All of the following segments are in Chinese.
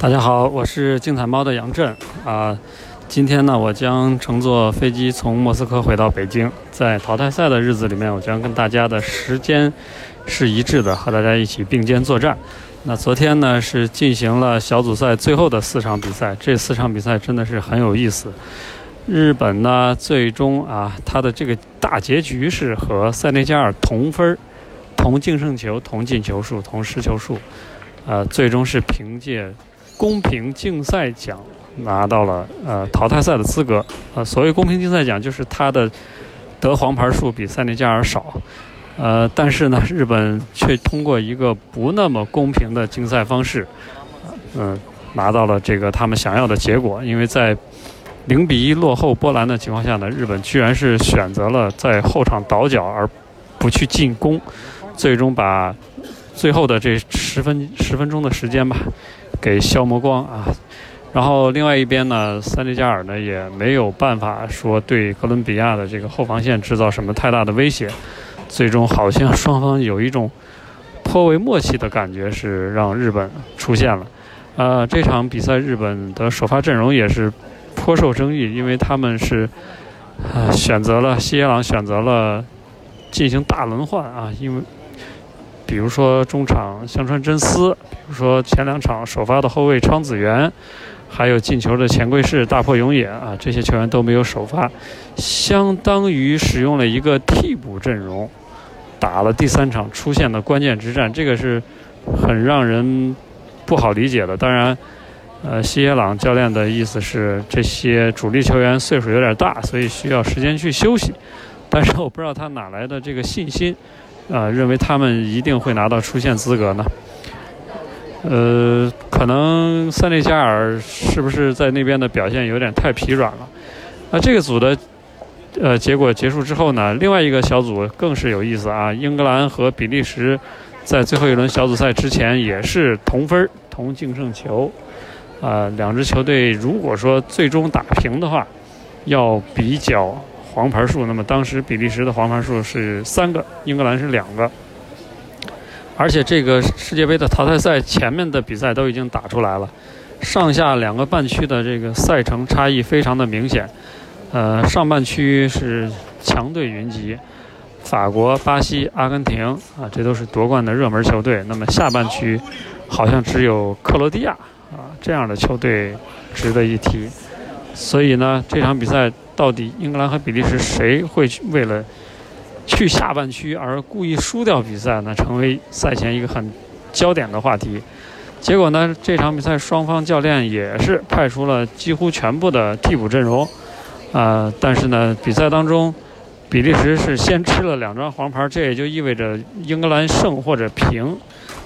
大家好，我是竞彩猫的杨震啊。今天呢，我将乘坐飞机从莫斯科回到北京。在淘汰赛的日子里面，我将跟大家的时间是一致的，和大家一起并肩作战。那昨天呢，是进行了小组赛最后的四场比赛，这四场比赛真的是很有意思。日本呢，最终啊，它的这个大结局是和塞内加尔同分儿。同净胜球、同进球数、同失球数，呃，最终是凭借公平竞赛奖拿到了呃淘汰赛的资格。呃，所谓公平竞赛奖，就是他的得黄牌数比塞内加尔少。呃，但是呢，日本却通过一个不那么公平的竞赛方式，嗯，拿到了这个他们想要的结果。因为在零比一落后波兰的情况下呢，日本居然是选择了在后场倒脚而不去进攻。最终把最后的这十分十分钟的时间吧，给消磨光啊。然后另外一边呢，塞内加尔呢也没有办法说对哥伦比亚的这个后防线制造什么太大的威胁。最终好像双方有一种颇为默契的感觉，是让日本出现了。呃，这场比赛日本的首发阵容也是颇受争议，因为他们是呃选择了西野朗选择了进行大轮换啊，因为。比如说中场香川真司，比如说前两场首发的后卫昌子元，还有进球的前贵士大破永野啊，这些球员都没有首发，相当于使用了一个替补阵容，打了第三场出现的关键之战，这个是很让人不好理解的。当然，呃，西野朗教练的意思是这些主力球员岁数有点大，所以需要时间去休息。但是我不知道他哪来的这个信心。啊，认为他们一定会拿到出线资格呢？呃，可能塞内加尔是不是在那边的表现有点太疲软了？那这个组的呃结果结束之后呢，另外一个小组更是有意思啊！英格兰和比利时在最后一轮小组赛之前也是同分同净胜球啊，两支球队如果说最终打平的话，要比较。黄牌数，那么当时比利时的黄牌数是三个，英格兰是两个，而且这个世界杯的淘汰赛前面的比赛都已经打出来了，上下两个半区的这个赛程差异非常的明显，呃，上半区是强队云集，法国、巴西、阿根廷啊，这都是夺冠的热门球队，那么下半区好像只有克罗地亚啊这样的球队值得一提，所以呢，这场比赛。到底英格兰和比利时谁会去为了去下半区而故意输掉比赛呢？成为赛前一个很焦点的话题。结果呢，这场比赛双方教练也是派出了几乎全部的替补阵容，啊，但是呢，比赛当中比利时是先吃了两张黄牌，这也就意味着英格兰胜或者平，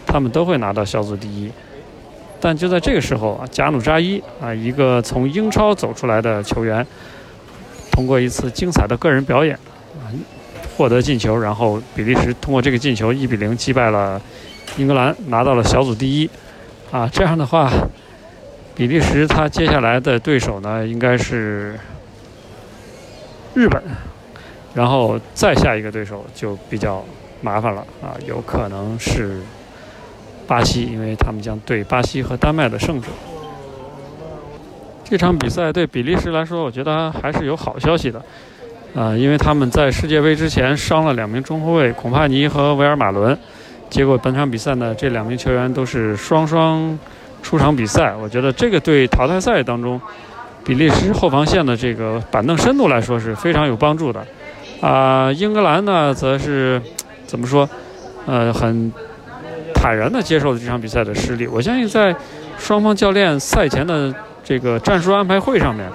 他们都会拿到小组第一。但就在这个时候啊，贾努扎伊啊，一个从英超走出来的球员。通过一次精彩的个人表演，啊，获得进球，然后比利时通过这个进球一比零击败了英格兰，拿到了小组第一。啊，这样的话，比利时他接下来的对手呢，应该是日本，然后再下一个对手就比较麻烦了啊，有可能是巴西，因为他们将对巴西和丹麦的胜者。这场比赛对比利时来说，我觉得还是有好消息的，啊，因为他们在世界杯之前伤了两名中后卫孔帕尼和维尔马伦，结果本场比赛呢，这两名球员都是双双出场比赛。我觉得这个对淘汰赛当中比利时后防线的这个板凳深度来说是非常有帮助的。啊，英格兰呢，则是怎么说？呃，很坦然地接受了这场比赛的失利。我相信在双方教练赛前的。这个战术安排会上面，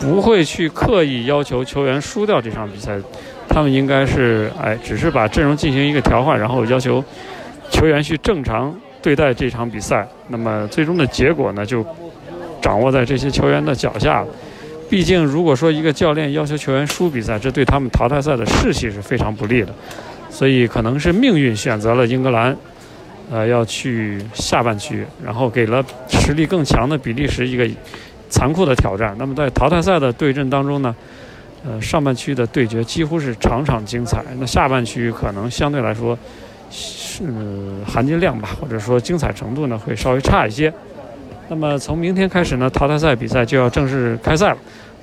不会去刻意要求球员输掉这场比赛，他们应该是哎，只是把阵容进行一个调换，然后要求球员去正常对待这场比赛。那么最终的结果呢，就掌握在这些球员的脚下。毕竟，如果说一个教练要求球员输比赛，这对他们淘汰赛的士气是非常不利的。所以，可能是命运选择了英格兰。呃，要去下半区，然后给了实力更强的比利时一个残酷的挑战。那么在淘汰赛的对阵当中呢，呃，上半区的对决几乎是场场精彩。那下半区可能相对来说是含金量吧，或者说精彩程度呢会稍微差一些。那么从明天开始呢，淘汰赛比赛就要正式开赛了。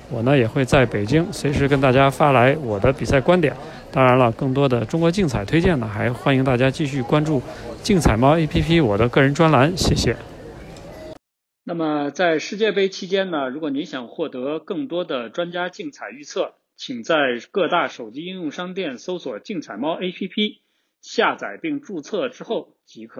我呢也会在北京随时跟大家发来我的比赛观点。当然了，更多的中国竞彩推荐呢，还欢迎大家继续关注竞彩猫 APP 我的个人专栏。谢谢。那么在世界杯期间呢，如果您想获得更多的专家竞彩预测，请在各大手机应用商店搜索“竞彩猫 APP”，下载并注册之后即可。